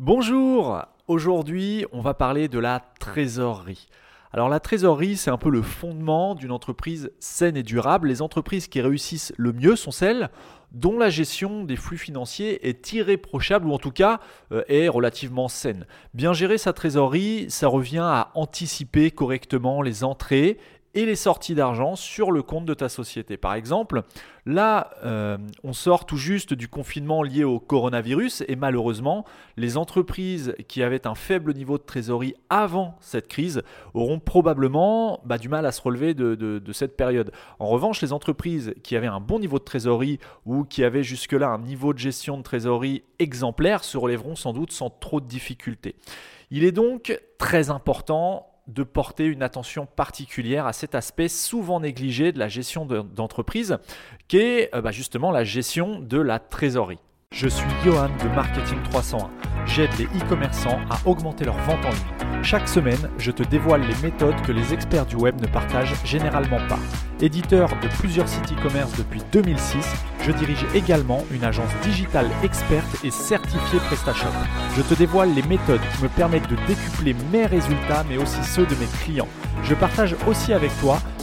Bonjour Aujourd'hui, on va parler de la trésorerie. Alors la trésorerie, c'est un peu le fondement d'une entreprise saine et durable. Les entreprises qui réussissent le mieux sont celles dont la gestion des flux financiers est irréprochable ou en tout cas euh, est relativement saine. Bien gérer sa trésorerie, ça revient à anticiper correctement les entrées et les sorties d'argent sur le compte de ta société. Par exemple, là, euh, on sort tout juste du confinement lié au coronavirus et malheureusement, les entreprises qui avaient un faible niveau de trésorerie avant cette crise auront probablement bah, du mal à se relever de, de, cette période. En revanche, les entreprises qui avaient un bon niveau de trésorerie ou qui avaient jusque-là un niveau de gestion de trésorerie exemplaire se relèveront sans doute sans trop de difficultés. Il est donc très important de porter une attention particulière à cet aspect souvent négligé de la gestion d'entreprise, qui est euh, bah, justement la gestion de la trésorerie. Je suis Johan de Marketing 301. J'aide les e-commerçants à augmenter leur vente en ligne. Chaque semaine, je te dévoile les méthodes que les experts du web ne partagent généralement pas. Éditeur de plusieurs sites e-commerce depuis 2006, je dirige également une agence digitale experte et certifiée PrestaShop. Je te dévoile les méthodes qui me permettent de décupler mes résultats mais aussi ceux de mes clients. Je partage aussi avec toi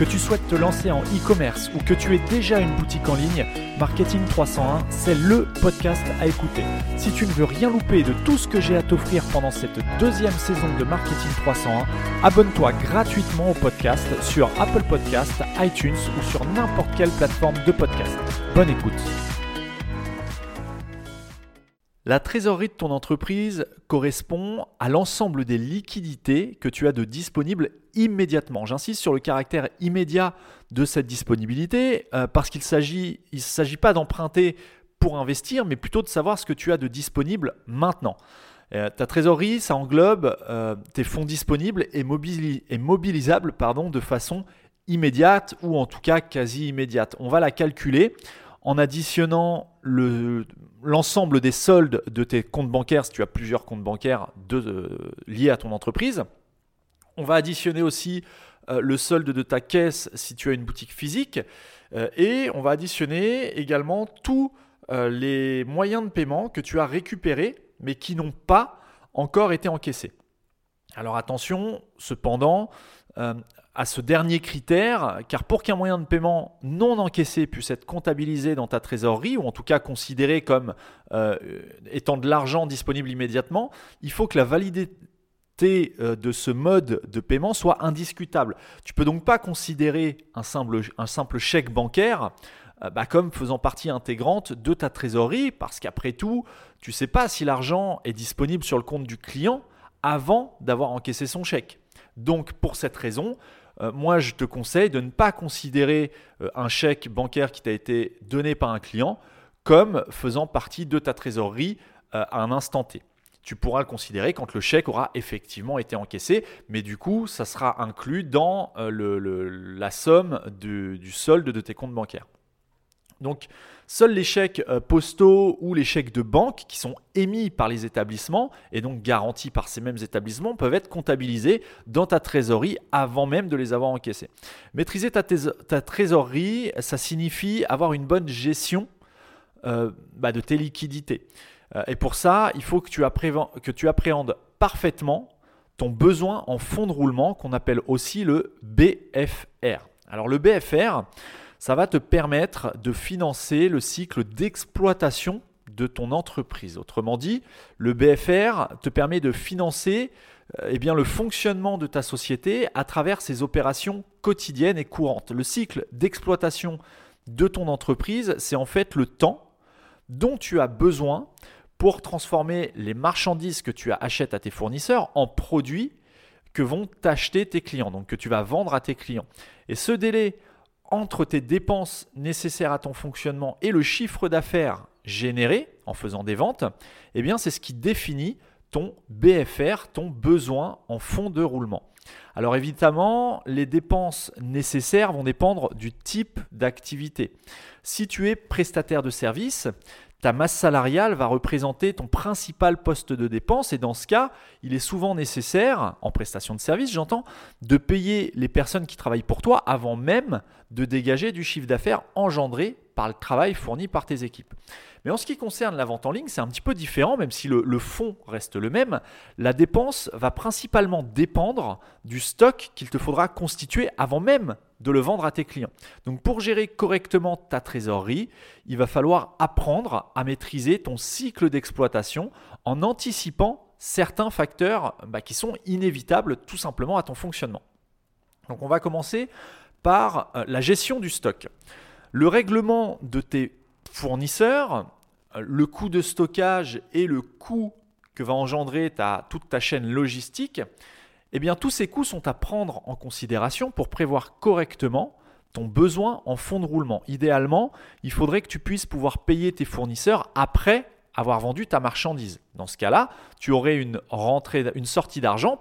Que tu souhaites te lancer en e-commerce ou que tu aies déjà une boutique en ligne, Marketing 301, c'est le podcast à écouter. Si tu ne veux rien louper de tout ce que j'ai à t'offrir pendant cette deuxième saison de Marketing 301, abonne-toi gratuitement au podcast sur Apple Podcast, iTunes ou sur n'importe quelle plateforme de podcast. Bonne écoute. La trésorerie de ton entreprise correspond à l'ensemble des liquidités que tu as de disponibles immédiatement. J'insiste sur le caractère immédiat de cette disponibilité euh, parce qu'il s'agit, il ne s'agit pas d'emprunter pour investir, mais plutôt de savoir ce que tu as de disponible maintenant. Euh, ta trésorerie, ça englobe euh, tes fonds disponibles et, mobilisables de façon immédiate ou en tout cas quasi immédiate. On va la calculer en additionnant l'ensemble des soldes de tes comptes bancaires, si tu as plusieurs comptes bancaires euh, liés à ton entreprise. On va additionner aussi euh, le solde de ta caisse si tu as une boutique physique. Euh, et on va additionner également tous les moyens de paiement que tu as récupérés mais qui n'ont pas encore été encaissés. Alors attention, cependant, à ce dernier critère, car pour qu'un moyen de paiement non encaissé puisse être comptabilisé dans ta trésorerie, ou en tout cas considéré comme euh, étant de l'argent disponible immédiatement, il faut que la validité euh, de ce mode de paiement soit indiscutable. Tu peux donc pas considérer un simple, un simple chèque bancaire euh, bah, comme faisant partie intégrante de ta trésorerie, parce qu'après tout, tu ne sais pas si l'argent est disponible sur le compte du client avant d'avoir encaissé son chèque. Donc pour cette raison, euh, moi je te conseille de ne pas considérer euh, un chèque bancaire qui t'a été donné par un client comme faisant partie de ta trésorerie euh, à un instant T. Tu pourras le considérer quand le chèque aura effectivement été encaissé, mais du coup, ça sera inclus dans la somme du solde de tes comptes bancaires. Donc, seuls les chèques euh, postaux ou les chèques de banque qui sont émis par les établissements et donc garantis par ces mêmes établissements peuvent être comptabilisés dans ta trésorerie avant même de les avoir encaissés. Maîtriser ta, trésorerie, ça signifie avoir une bonne gestion euh, bah, de tes liquidités. Euh, et pour ça, il faut que tu, que tu appréhendes parfaitement ton besoin en fonds de roulement qu'on appelle aussi le BFR. Alors le BFR, ça va te permettre de financer le cycle d'exploitation de ton entreprise. Autrement dit, le BFR te permet de financer eh bien, le fonctionnement de ta société à travers ses opérations quotidiennes et courantes. Le cycle d'exploitation de ton entreprise, c'est en fait le temps dont tu as besoin pour transformer les marchandises que tu achètes à tes fournisseurs en produits que vont t'acheter tes clients, donc que tu vas vendre à tes clients. Et ce délai entre tes dépenses nécessaires à ton fonctionnement et le chiffre d'affaires généré en faisant des ventes, eh bien c'est ce qui définit ton BFR, ton besoin en fonds de roulement. Alors évidemment, les dépenses nécessaires vont dépendre du type d'activité. Si tu es prestataire de service, ta masse salariale va représenter ton principal poste de dépense et dans ce cas, il est souvent nécessaire, en prestation de service j'entends, de payer les personnes qui travaillent pour toi avant même de dégager du chiffre d'affaires engendré par le travail fourni par tes équipes. Mais en ce qui concerne la vente en ligne, c'est un petit peu différent, même si le, fond reste le même. La dépense va principalement dépendre du stock qu'il te faudra constituer avant même de le vendre à tes clients. Donc pour gérer correctement ta trésorerie, il va falloir apprendre à maîtriser ton cycle d'exploitation en anticipant certains facteurs bah, qui sont inévitables tout simplement à ton fonctionnement. Donc on va commencer par euh, la gestion du stock. Le règlement de tes fournisseurs, le coût de stockage et le coût que va engendrer toute ta chaîne logistique, eh bien tous ces coûts sont à prendre en considération pour prévoir correctement ton besoin en fonds de roulement. Idéalement, il faudrait que tu puisses pouvoir payer tes fournisseurs après avoir vendu ta marchandise. Dans ce cas-là, tu aurais une sortie d'argent,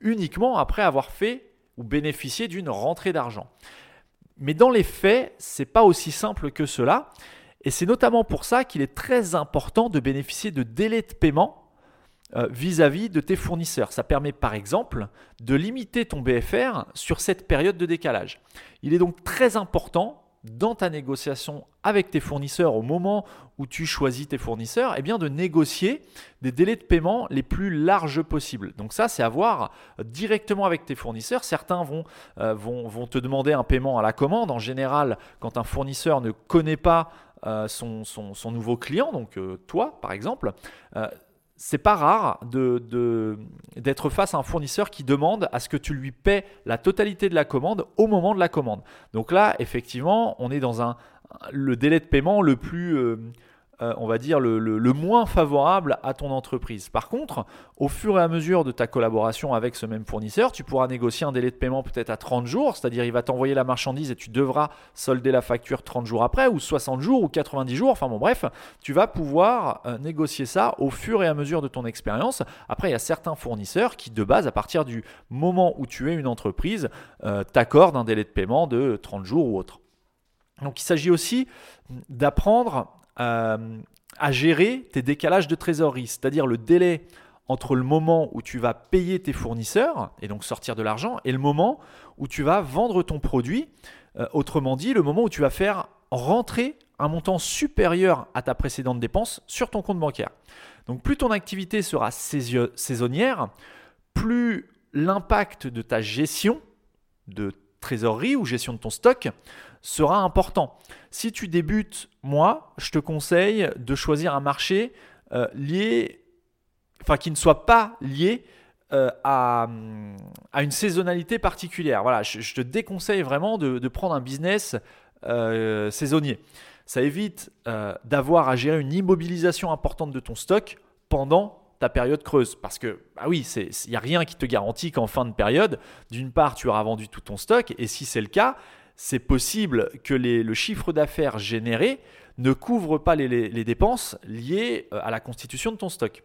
uniquement après avoir fait ou bénéficié d'une rentrée d'argent. Mais dans les faits, c'est pas aussi simple que cela. Et c'est notamment pour ça qu'il est très important de bénéficier de délais de paiement euh, vis-à-vis de tes fournisseurs. Ça permet par exemple de limiter ton BFR sur cette période de décalage. Il est donc très important dans ta négociation avec tes fournisseurs au moment où tu choisis tes fournisseurs, eh bien de négocier des délais de paiement les plus larges possibles. Donc ça, c'est à voir directement avec tes fournisseurs. Certains vont, euh, te demander un paiement à la commande. En général, quand un fournisseur ne connaît pas euh, son, son, nouveau client, donc euh, toi par exemple, c'est pas rare de, d'être face à un fournisseur qui demande à ce que tu lui paies la totalité de la commande au moment de la commande. Donc là, effectivement, on est dans un, le délai de paiement le plus, euh, euh, on va dire, le, moins favorable à ton entreprise. Par contre, au fur et à mesure de ta collaboration avec ce même fournisseur, tu pourras négocier un délai de paiement peut-être à 30 jours, c'est-à-dire il va t'envoyer la marchandise et tu devras solder la facture 30 jours après, ou 60 jours, ou 90 jours, enfin bon bref, tu vas pouvoir euh, négocier ça au fur et à mesure de ton expérience. Après, il y a certains fournisseurs qui, de base, à partir du moment où tu es une entreprise, euh, t'accordent un délai de paiement de 30 jours ou autre. Donc il s'agit aussi d'apprendre euh, à gérer tes décalages de trésorerie, c'est-à-dire le délai entre le moment où tu vas payer tes fournisseurs et donc sortir de l'argent et le moment où tu vas vendre ton produit. Euh, autrement dit, le moment où tu vas faire rentrer un montant supérieur à ta précédente dépense sur ton compte bancaire. Donc plus ton activité sera saisonnière, plus l'impact de ta gestion de trésorerie ou gestion de ton stock sera important. Si tu débutes, moi, je te conseille de choisir un marché euh, lié, enfin qui ne soit pas lié euh, à, à, une saisonnalité particulière. Voilà, je, te déconseille vraiment de, prendre un business euh, saisonnier. Ça évite d'avoir à gérer une immobilisation importante de ton stock pendant ta période creuse. Parce que, bah oui, il n'y a rien qui te garantit qu'en fin de période, d'une part, tu auras vendu tout ton stock, et si c'est le cas, c'est possible que le chiffre d'affaires généré ne couvre pas les, dépenses liées euh, à la constitution de ton stock.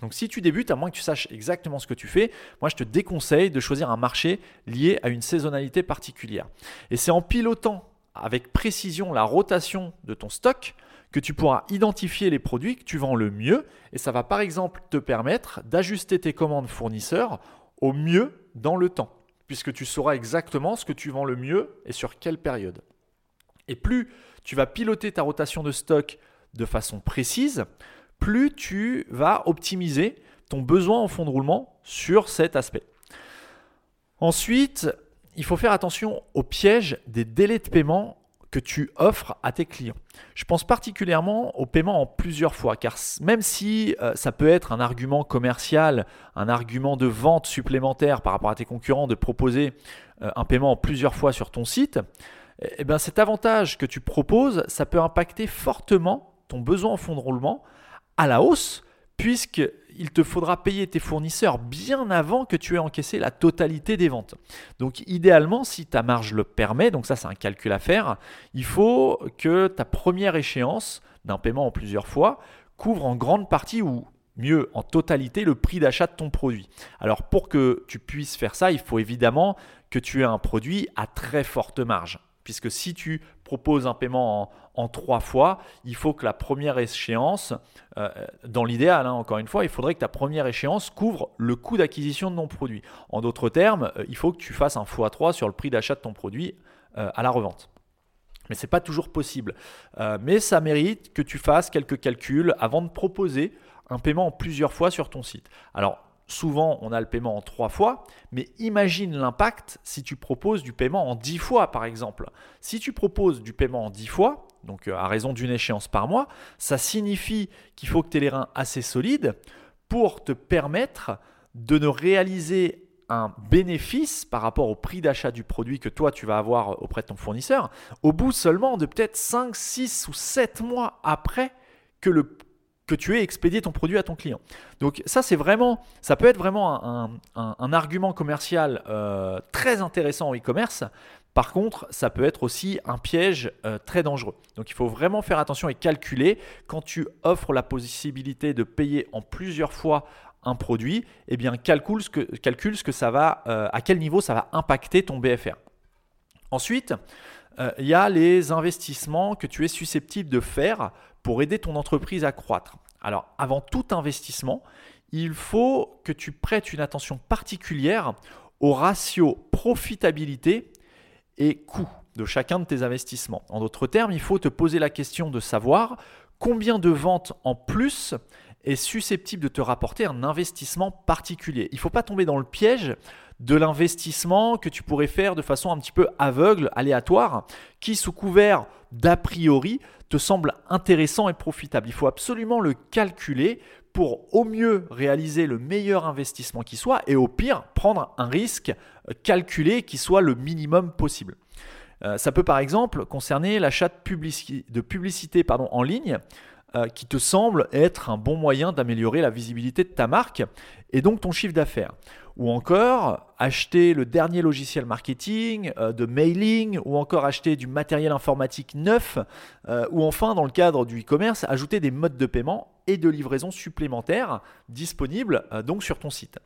Donc si tu débutes, à moins que tu saches exactement ce que tu fais, moi je te déconseille de choisir un marché lié à une saisonnalité particulière. Et c'est en pilotant avec précision la rotation de ton stock que tu pourras identifier les produits que tu vends le mieux et ça va par exemple te permettre d'ajuster tes commandes fournisseurs au mieux dans le temps puisque tu sauras exactement ce que tu vends le mieux et sur quelle période. Et plus tu vas piloter ta rotation de stock de façon précise, plus tu vas optimiser ton besoin en fonds de roulement sur cet aspect. Ensuite, il faut faire attention au piège des délais de paiement que tu offres à tes clients. Je pense particulièrement au paiement en plusieurs fois, car même si euh, ça peut être un argument commercial, un argument de vente supplémentaire par rapport à tes concurrents de proposer euh, un paiement en plusieurs fois sur ton site, eh bien cet avantage que tu proposes, ça peut impacter fortement ton besoin en fonds de roulement à la hausse, puisque il te faudra payer tes fournisseurs bien avant que tu aies encaissé la totalité des ventes. Donc idéalement, si ta marge le permet, donc ça c'est un calcul à faire, il faut que ta première échéance d'un paiement en plusieurs fois couvre en grande partie ou mieux en totalité le prix d'achat de ton produit. Alors pour que tu puisses faire ça, il faut évidemment que tu aies un produit à très forte marge. Puisque si tu proposes un paiement en, trois fois, il faut que la première échéance, euh, dans l'idéal, hein, encore une fois, il faudrait que ta première échéance couvre le coût d'acquisition de ton produit. En d'autres termes, euh, il faut que tu fasses un x3 sur le prix d'achat de ton produit euh, à la revente. Mais ce n'est pas toujours possible. mais ça mérite que tu fasses quelques calculs avant de proposer un paiement en plusieurs fois sur ton site. Alors, souvent, on a le paiement en trois fois, mais imagine l'impact si tu proposes du paiement en dix fois, par exemple. Si tu proposes du paiement en dix fois, donc euh, à raison d'une échéance par mois, ça signifie qu'il faut que tu aies les reins assez solides pour te permettre de ne réaliser un bénéfice par rapport au prix d'achat du produit que toi tu vas avoir auprès de ton fournisseur au bout seulement de peut-être 5, 6 ou 7 mois après que le que tu aies expédié ton produit à ton client. Donc ça, c'est vraiment, ça peut être vraiment un, argument commercial euh, très intéressant en e-commerce. Par contre, ça peut être aussi un piège euh, très dangereux. Donc il faut vraiment faire attention et calculer quand tu offres la possibilité de payer en plusieurs fois un produit, eh bien calcule ce que, ça va, euh, à quel niveau ça va impacter ton BFR. Ensuite, il y a les investissements que tu es susceptible de faire pour aider ton entreprise à croître. Alors, avant tout investissement, il faut que tu prêtes une attention particulière au ratio profitabilité et coût de chacun de tes investissements. En d'autres termes, il faut te poser la question de savoir combien de ventes en plus est susceptible de te rapporter un investissement particulier. Il ne faut pas tomber dans le piège de l'investissement que tu pourrais faire de façon un petit peu aveugle, aléatoire, qui sous couvert d'a priori te semble intéressant et profitable. Il faut absolument le calculer pour au mieux réaliser le meilleur investissement qui soit et au pire prendre un risque calculé qui soit le minimum possible. Euh, ça peut par exemple concerner l'achat de, publicité, pardon, en ligne euh, qui te semble être un bon moyen d'améliorer la visibilité de ta marque et donc ton chiffre d'affaires. Ou encore acheter le dernier logiciel marketing, euh, de mailing, ou encore acheter du matériel informatique neuf, euh, ou enfin dans le cadre du e-commerce, ajouter des modes de paiement et de livraison supplémentaires disponibles donc sur ton site.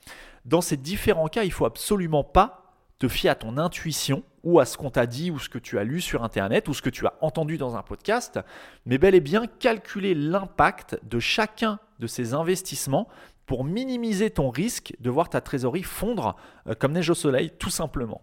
Dans ces différents cas, il ne faut absolument pas te fier à ton intuition ou à ce qu'on t'a dit ou ce que tu as lu sur Internet ou ce que tu as entendu dans un podcast, mais bel et bien calculer l'impact de chacun de ces investissements pour minimiser ton risque de voir ta trésorerie fondre euh, comme neige au soleil, tout simplement.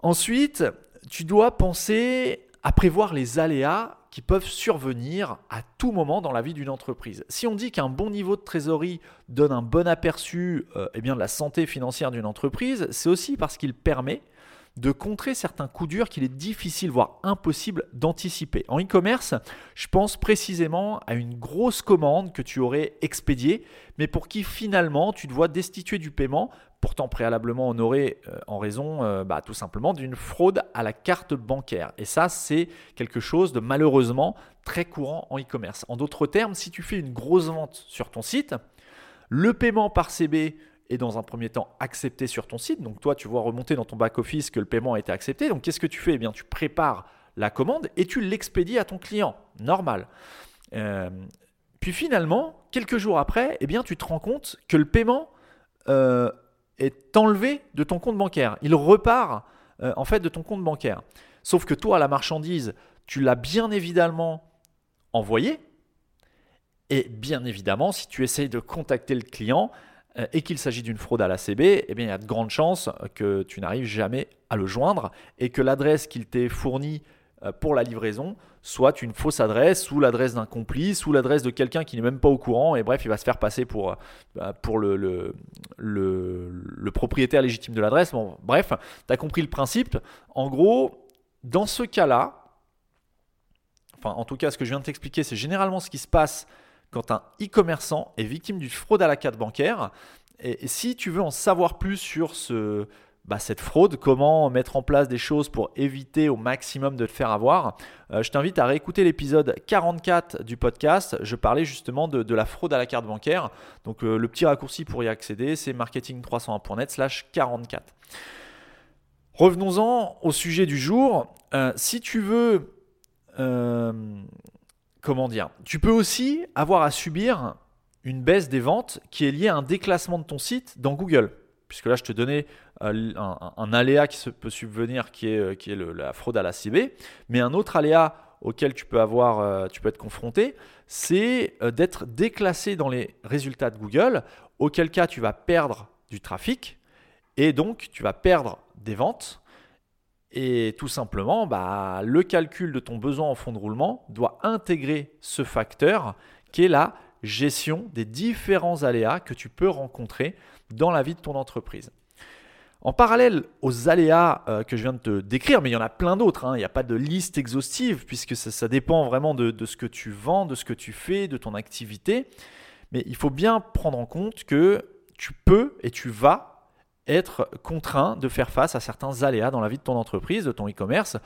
Ensuite, tu dois penser à prévoir les aléas qui peuvent survenir à tout moment dans la vie d'une entreprise. Si on dit qu'un bon niveau de trésorerie donne un bon aperçu euh, eh de la santé financière d'une entreprise, c'est aussi parce qu'il permet de contrer certains coups durs qu'il est difficile, voire impossible d'anticiper. En e-commerce, je pense précisément à une grosse commande que tu aurais expédiée, mais pour qui finalement tu dois destituer du paiement, pourtant préalablement honoré euh, en raison euh, bah, tout simplement d'une fraude à la carte bancaire. Et ça, c'est quelque chose de malheureusement très courant en e-commerce. En d'autres termes, si tu fais une grosse vente sur ton site, le paiement par CB est dans un premier temps accepté sur ton site. Donc toi, tu vois remonter dans ton back-office que le paiement a été accepté. Donc qu'est-ce que tu fais? Eh bien, tu prépares la commande et tu l'expédies à ton client. Normal. Euh, puis finalement, quelques jours après, eh bien, tu te rends compte que le paiement euh, est enlevé de ton compte bancaire. Il repart euh, en fait de ton compte bancaire. Sauf que toi, la marchandise, tu l'as bien évidemment envoyée. Et bien évidemment, si tu essayes de contacter le client, et qu'il s'agit d'une fraude à la CB, eh bien, il y a de grandes chances que tu n'arrives jamais à le joindre et que l'adresse qu'il t'ait fournie euh, pour la livraison soit une fausse adresse ou l'adresse d'un complice ou l'adresse de quelqu'un qui n'est même pas au courant et bref il va se faire passer pour, euh, pour le, propriétaire légitime de l'adresse. Bref, tu as compris le principe. En gros, dans ce cas-là, enfin en tout cas ce que je viens de t'expliquer, c'est généralement ce qui se passe quand un e-commerçant est victime d'une fraude à la carte bancaire. Et, si tu veux en savoir plus sur bah, cette fraude, comment mettre en place des choses pour éviter au maximum de te faire avoir, euh, je t'invite à réécouter l'épisode 44 du podcast. Je parlais justement de, la fraude à la carte bancaire. Donc euh, le petit raccourci pour y accéder, c'est marketing301.net slash 44. Revenons-en au sujet du jour. Euh, si tu veux comment dire Tu peux aussi avoir à subir une baisse des ventes qui est liée à un déclassement de ton site dans Google. Puisque là, je te donnais euh, un, aléa qui se peut subvenir qui est, euh, la fraude à la CB. Mais un autre aléa auquel tu peux, avoir, euh, tu peux être confronté, c'est d'être déclassé dans les résultats de Google, auquel cas tu vas perdre du trafic et donc tu vas perdre des ventes. Et tout simplement, bah, le calcul de ton besoin en fond de roulement doit intégrer ce facteur qui est la gestion des différents aléas que tu peux rencontrer dans la vie de ton entreprise. En parallèle aux aléas euh, que je viens de te décrire, mais il y en a plein d'autres, hein, il n'y a pas de liste exhaustive puisque ça, dépend vraiment de, ce que tu vends, de ce que tu fais, de ton activité. Mais il faut bien prendre en compte que tu peux et tu vas être contraint de faire face à certains aléas dans la vie de ton entreprise, de ton e-commerce,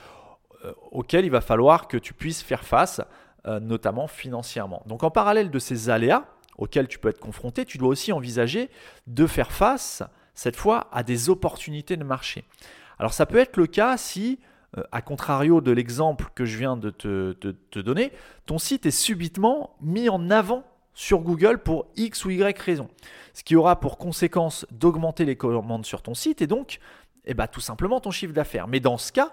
euh, auxquels il va falloir que tu puisses faire face, euh, notamment financièrement. Donc en parallèle de ces aléas auxquels tu peux être confronté, tu dois aussi envisager de faire face cette fois à des opportunités de marché. Alors ça peut être le cas si, euh, à contrario de l'exemple que je viens de te, donner, ton site est subitement mis en avant sur Google pour X ou Y raison. Ce qui aura pour conséquence d'augmenter les commandes sur ton site et donc eh ben, tout simplement ton chiffre d'affaires. Mais dans ce cas,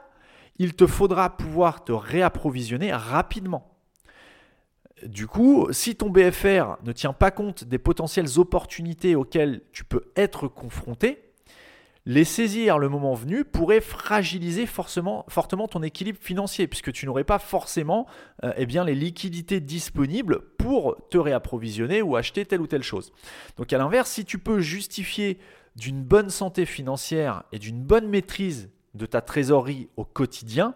il te faudra pouvoir te réapprovisionner rapidement. Du coup, si ton BFR ne tient pas compte des potentielles opportunités auxquelles tu peux être confronté, les saisir le moment venu pourrait fragiliser fortement ton équilibre financier, puisque tu n'aurais pas forcément euh, eh les liquidités disponibles pour te réapprovisionner ou acheter telle ou telle chose. Donc à l'inverse, si tu peux justifier d'une bonne santé financière et d'une bonne maîtrise de ta trésorerie au quotidien,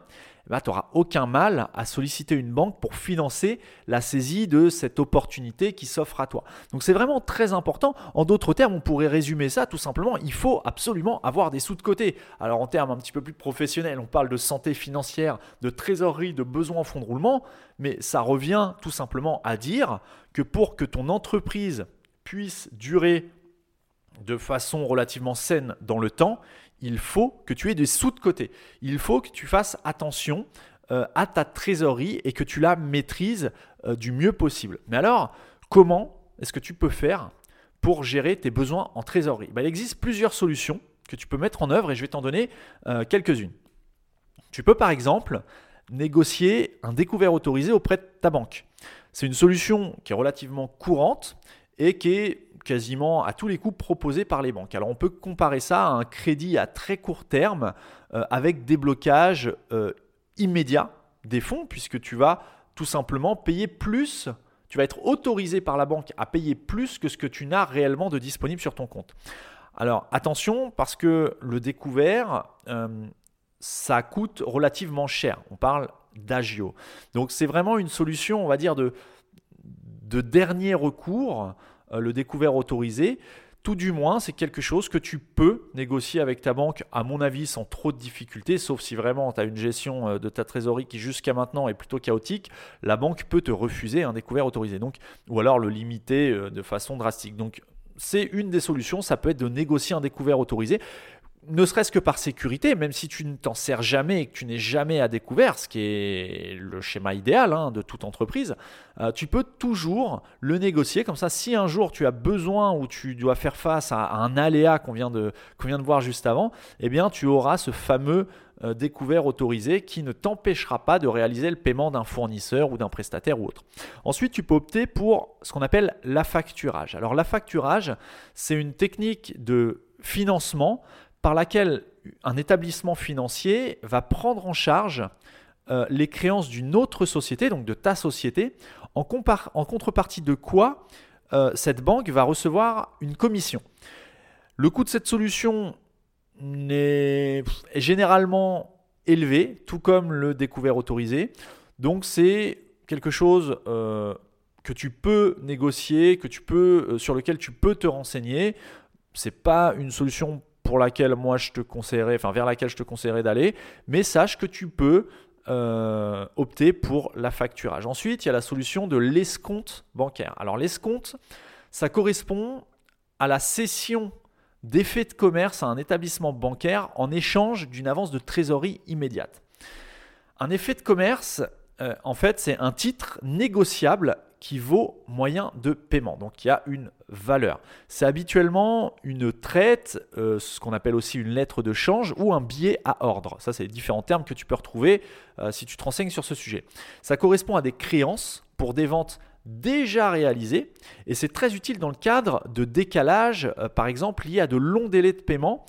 bah, tu n'auras aucun mal à solliciter une banque pour financer la saisie de cette opportunité qui s'offre à toi. Donc c'est vraiment très important. En d'autres termes, on pourrait résumer ça tout simplement, il faut absolument avoir des sous de côté. Alors en termes un petit peu plus professionnels, on parle de santé financière, de trésorerie, de besoins en fonds de roulement, mais ça revient tout simplement à dire que pour que ton entreprise puisse durer de façon relativement saine dans le temps, il faut que tu aies des sous de côté. Il faut que tu fasses attention euh, à ta trésorerie et que tu la maîtrises euh, du mieux possible. Mais alors, comment est-ce que tu peux faire pour gérer tes besoins en trésorerie? Ben, Il existe plusieurs solutions que tu peux mettre en œuvre et je vais t'en donner euh, quelques-unes. Tu peux par exemple négocier un découvert autorisé auprès de ta banque. C'est une solution qui est relativement courante et qui est quasiment à tous les coups proposés par les banques. Alors on peut comparer ça à un crédit à très court terme euh, avec déblocage euh, immédiat des fonds puisque tu vas tout simplement payer plus, tu vas être autorisé par la banque à payer plus que ce que tu n'as réellement de disponible sur ton compte. Alors attention parce que le découvert, euh, ça coûte relativement cher. On parle d'agio. Donc c'est vraiment une solution, on va dire, de, de dernier recours le découvert autorisé. Tout du moins, c'est quelque chose que tu peux négocier avec ta banque, à mon avis, sans trop de difficultés, sauf si vraiment tu as une gestion euh, de ta trésorerie qui jusqu'à maintenant est plutôt chaotique, la banque peut te refuser un découvert autorisé, donc, ou alors le limiter euh, de façon drastique. Donc c'est une des solutions, ça peut être de négocier un découvert autorisé ne serait-ce que par sécurité, même si tu ne t'en sers jamais et que tu n'es jamais à découvert, ce qui est le schéma idéal hein, de toute entreprise, euh, tu peux toujours le négocier. Comme ça, si un jour tu as besoin ou tu dois faire face à, un aléa qu'on vient, de, vient de voir juste avant, eh bien tu auras ce fameux euh, découvert autorisé qui ne t'empêchera pas de réaliser le paiement d'un fournisseur ou d'un prestataire ou autre. Ensuite, tu peux opter pour ce qu'on appelle l'affacturage. Alors l'affacturage, c'est une technique de financement par laquelle un établissement financier va prendre en charge euh, les créances d'une autre société, donc de ta société, en, contrepartie de quoi euh, cette banque va recevoir une commission. Le coût de cette solution est, généralement élevé, tout comme le découvert autorisé. Donc c'est quelque chose euh, que tu peux négocier, que tu peux, sur lequel tu peux te renseigner. C'est pas une solution pour laquelle moi je te conseillerais, enfin vers laquelle je te conseillerais d'aller, mais sache que tu peux euh, opter pour la facturage. Ensuite, il y a la solution de l'escompte bancaire. Alors l'escompte, ça correspond à la cession d'effets de commerce à un établissement bancaire en échange d'une avance de trésorerie immédiate. Un effet de commerce, euh, en fait, c'est un titre négociable qui vaut moyen de paiement. Donc y a une valeur. C'est habituellement une traite, euh, ce qu'on appelle aussi une lettre de change ou un billet à ordre. Ça, c'est les différents termes que tu peux retrouver euh, si tu te renseignes sur ce sujet. Ça correspond à des créances pour des ventes déjà réalisées et c'est très utile dans le cadre de décalage, euh, par exemple lié à de longs délais de paiement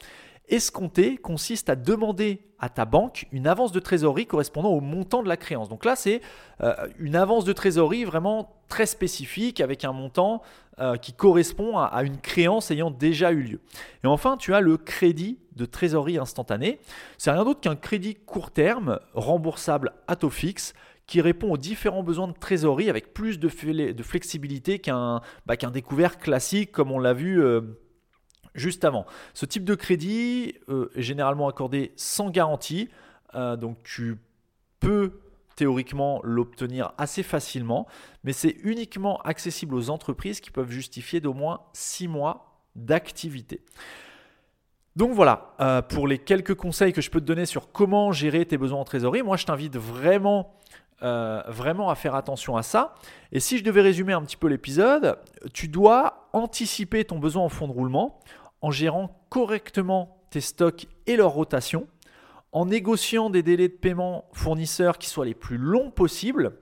Escompter consiste à demander à ta banque une avance de trésorerie correspondant au montant de la créance. Donc là, c'est euh, une avance de trésorerie vraiment très spécifique avec un montant euh, qui correspond à, une créance ayant déjà eu lieu. Et enfin, tu as le crédit de trésorerie instantané. C'est rien d'autre qu'un crédit court terme remboursable à taux fixe qui répond aux différents besoins de trésorerie avec plus de, flexibilité qu'un bah, découvert classique comme on l'a vu. Euh, juste avant. Ce type de crédit euh, est généralement accordé sans garantie, euh, donc tu peux théoriquement l'obtenir assez facilement, mais c'est uniquement accessible aux entreprises qui peuvent justifier d'au moins 6 mois d'activité. Donc voilà, euh, pour les quelques conseils que je peux te donner sur comment gérer tes besoins en trésorerie, moi je t'invite vraiment, vraiment à faire attention à ça. Et si je devais résumer un petit peu l'épisode, tu dois anticiper ton besoin en fonds de roulement en gérant correctement tes stocks et leur rotation, en négociant des délais de paiement fournisseurs qui soient les plus longs possibles,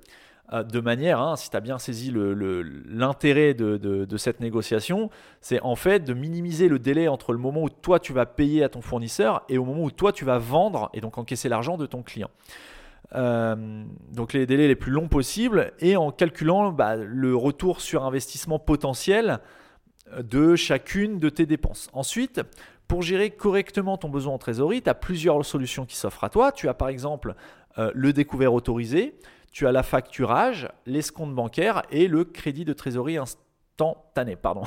euh, de manière, hein, si tu as bien saisi l'intérêt de, cette négociation, c'est en fait de minimiser le délai entre le moment où toi tu vas payer à ton fournisseur et au moment où toi tu vas vendre et donc encaisser l'argent de ton client. Euh, donc les délais les plus longs possibles et en calculant bah, le retour sur investissement potentiel de chacune de tes dépenses. Ensuite, pour gérer correctement ton besoin en trésorerie, tu as plusieurs solutions qui s'offrent à toi. Tu as par exemple euh, le découvert autorisé, tu as la facturage, l'escompte bancaire et le crédit de trésorerie instantané. Pardon.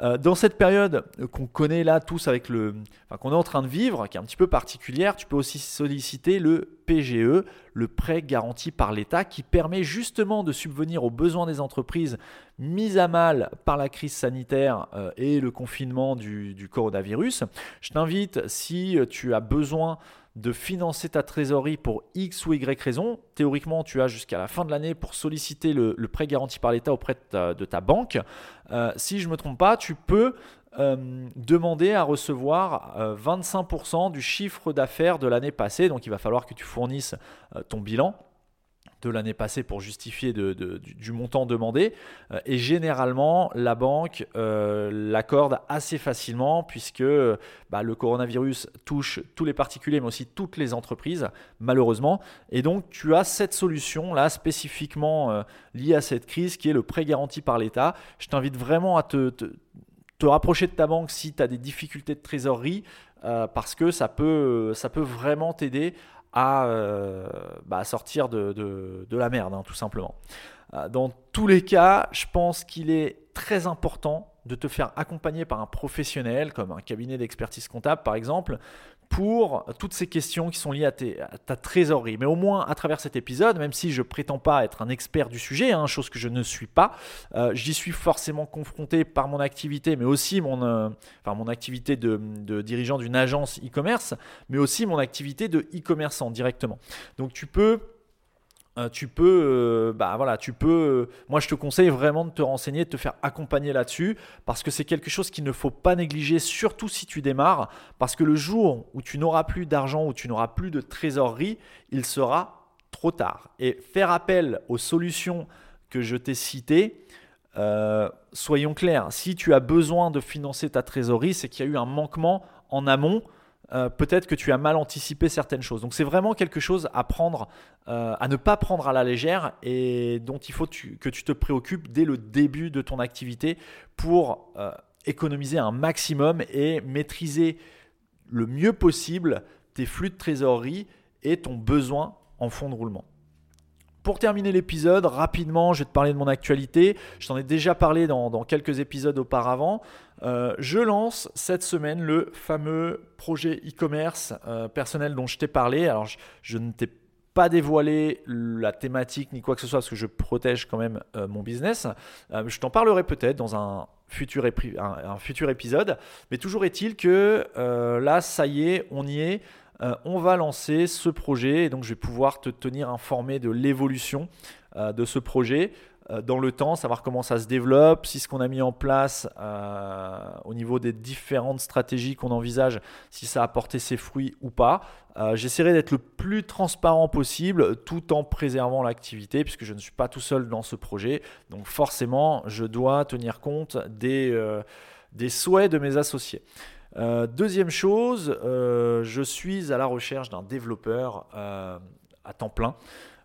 Euh, dans cette période qu'on connaît là tous avec le, enfin, qu'on est en train de vivre, qui est un petit peu particulière, tu peux aussi solliciter le PGE, le prêt garanti par l'État, qui permet justement de subvenir aux besoins des entreprises mises à mal par la crise sanitaire euh, et le confinement du, du coronavirus. Je t'invite, si tu as besoin de financer ta trésorerie pour X ou Y raison. Théoriquement, tu as jusqu'à la fin de l'année pour solliciter le, prêt garanti par l'État auprès de ta, banque. Euh, si je ne me trompe pas, tu peux euh, demander à recevoir 25% euh, du chiffre d'affaires de l'année passée. Donc il va falloir que tu fournisses ton bilan l'année passée pour justifier du, montant demandé. Euh, et généralement, la banque euh, l'accorde assez facilement puisque bah, le coronavirus touche tous les particuliers, mais aussi toutes les entreprises, malheureusement. Et donc, tu as cette solution-là spécifiquement euh, liée à cette crise qui est le prêt garanti par l'État. Je t'invite vraiment à te, te, rapprocher de ta banque si tu as des difficultés de trésorerie. parce que ça peut, ça peut vraiment t'aider à, euh, bah, sortir de, la merde, hein, tout simplement. Euh, dans tous les cas, je pense qu'il est très important de te faire accompagner par un professionnel, comme un cabinet d'expertise comptable par exemple, pour toutes ces questions qui sont liées à, ta trésorerie. Mais au moins à travers cet épisode, même si je prétends pas être un expert du sujet, hein, chose que je ne suis pas, euh, j'y suis forcément confronté par mon activité, mais aussi mon, euh, activité de dirigeant d'une agence e-commerce, mais aussi mon activité de e-commerçant directement. Donc tu peux euh, tu peux, euh, bah voilà, tu peux. Euh, moi, je te conseille vraiment de te renseigner, de te faire accompagner là-dessus, parce que c'est quelque chose qu'il ne faut pas négliger, surtout si tu démarres, parce que le jour où tu n'auras plus d'argent, où tu n'auras plus de trésorerie, il sera trop tard. Et faire appel aux solutions que je t'ai citées, soyons clairs, si tu as besoin de financer ta trésorerie, c'est qu'il y a eu un manquement en amont euh, peut-être que tu as mal anticipé certaines choses. Donc c'est vraiment quelque chose à prendre, euh, à ne pas prendre à la légère et dont il faut que tu te préoccupes dès le début de ton activité pour euh, économiser un maximum et maîtriser le mieux possible tes flux de trésorerie et ton besoin en fonds de roulement. Pour terminer l'épisode, rapidement, je vais te parler de mon actualité. Je t'en ai déjà parlé dans, quelques épisodes auparavant. Euh, je lance cette semaine le fameux projet e-commerce euh, personnel dont je t'ai parlé. Alors, je, ne t'ai pas dévoilé la thématique ni quoi que ce soit parce que je protège quand même euh, mon business. je t'en parlerai peut-être dans un futur, un futur, épisode. Mais toujours est-il que là, ça y est, on y est. Euh, on va lancer ce projet et donc je vais pouvoir te tenir informé de l'évolution euh, de ce projet. euh, dans le temps, savoir comment ça se développe, si ce qu'on a mis en place au niveau des différentes stratégies qu'on envisage, si ça a porté ses fruits ou pas. J'essaierai d'être le plus transparent possible tout en préservant l'activité puisque je ne suis pas tout seul dans ce projet. Donc forcément, je dois tenir compte des souhaits de mes associés. Deuxième chose, je suis à la recherche d'un développeur à temps plein.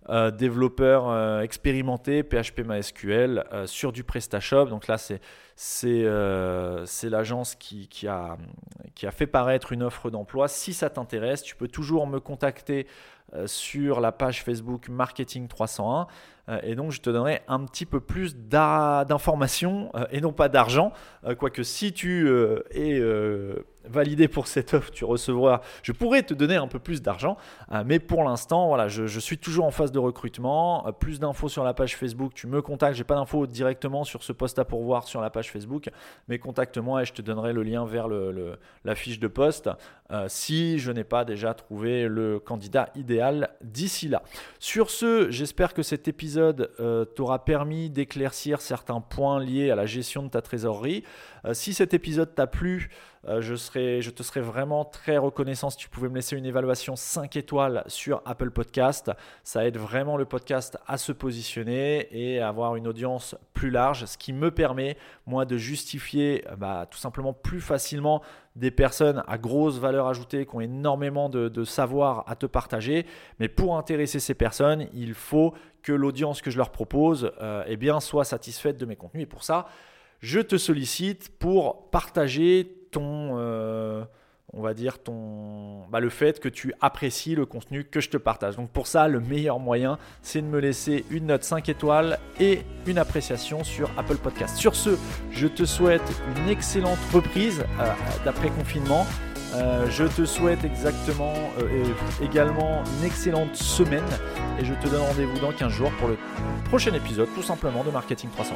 Euh, développeur euh, expérimenté PHP MySQL euh, sur du PrestaShop. Donc là, c'est l'agence qui, qui, a, qui a fait paraître une offre d'emploi. Si ça t'intéresse, tu peux toujours me contacter sur la page Facebook Marketing 301 et donc je te donnerai un petit peu plus d'informations et non pas d'argent. Quoique si tu es validé pour cette offre, tu recevras, je pourrais te donner un peu plus d'argent, euh, mais pour l'instant, voilà, je, suis toujours en phase de recrutement. Euh, plus d'infos sur la page Facebook, tu me contactes. J'ai pas d'infos directement sur ce poste à pourvoir sur la page Facebook, mais contacte-moi et je te donnerai le lien vers le, la fiche de poste euh, si je n'ai pas déjà trouvé le candidat idéal d'ici là. Sur ce, j'espère que cet épisode t'aura permis d'éclaircir certains points liés à la gestion de ta trésorerie. Si cet épisode t'a plu, euh, je, te serais vraiment très reconnaissant si tu pouvais me laisser une évaluation 5 étoiles sur Apple Podcast. Ça aide vraiment le podcast à se positionner et à avoir une audience plus large, ce qui me permet, moi, de justifier euh, bah, tout simplement plus facilement des personnes à grosse valeur ajoutée qui ont énormément de, savoir à te partager. Mais pour intéresser ces personnes, il faut que l'audience que je leur propose euh, eh soit satisfaite de mes contenus. Et pour ça, je te sollicite pour partager ton, euh, on va dire, ton, bah, le fait que tu apprécies le contenu que je te partage. Donc pour ça, le meilleur moyen, c'est de me laisser une note 5 étoiles et une appréciation sur Apple Podcast. Sur ce, je te souhaite une excellente reprise euh, d'après confinement. Euh, je te souhaite exactement également une excellente semaine et je te donne rendez-vous dans 15 jours pour le prochain épisode tout simplement de Marketing 300.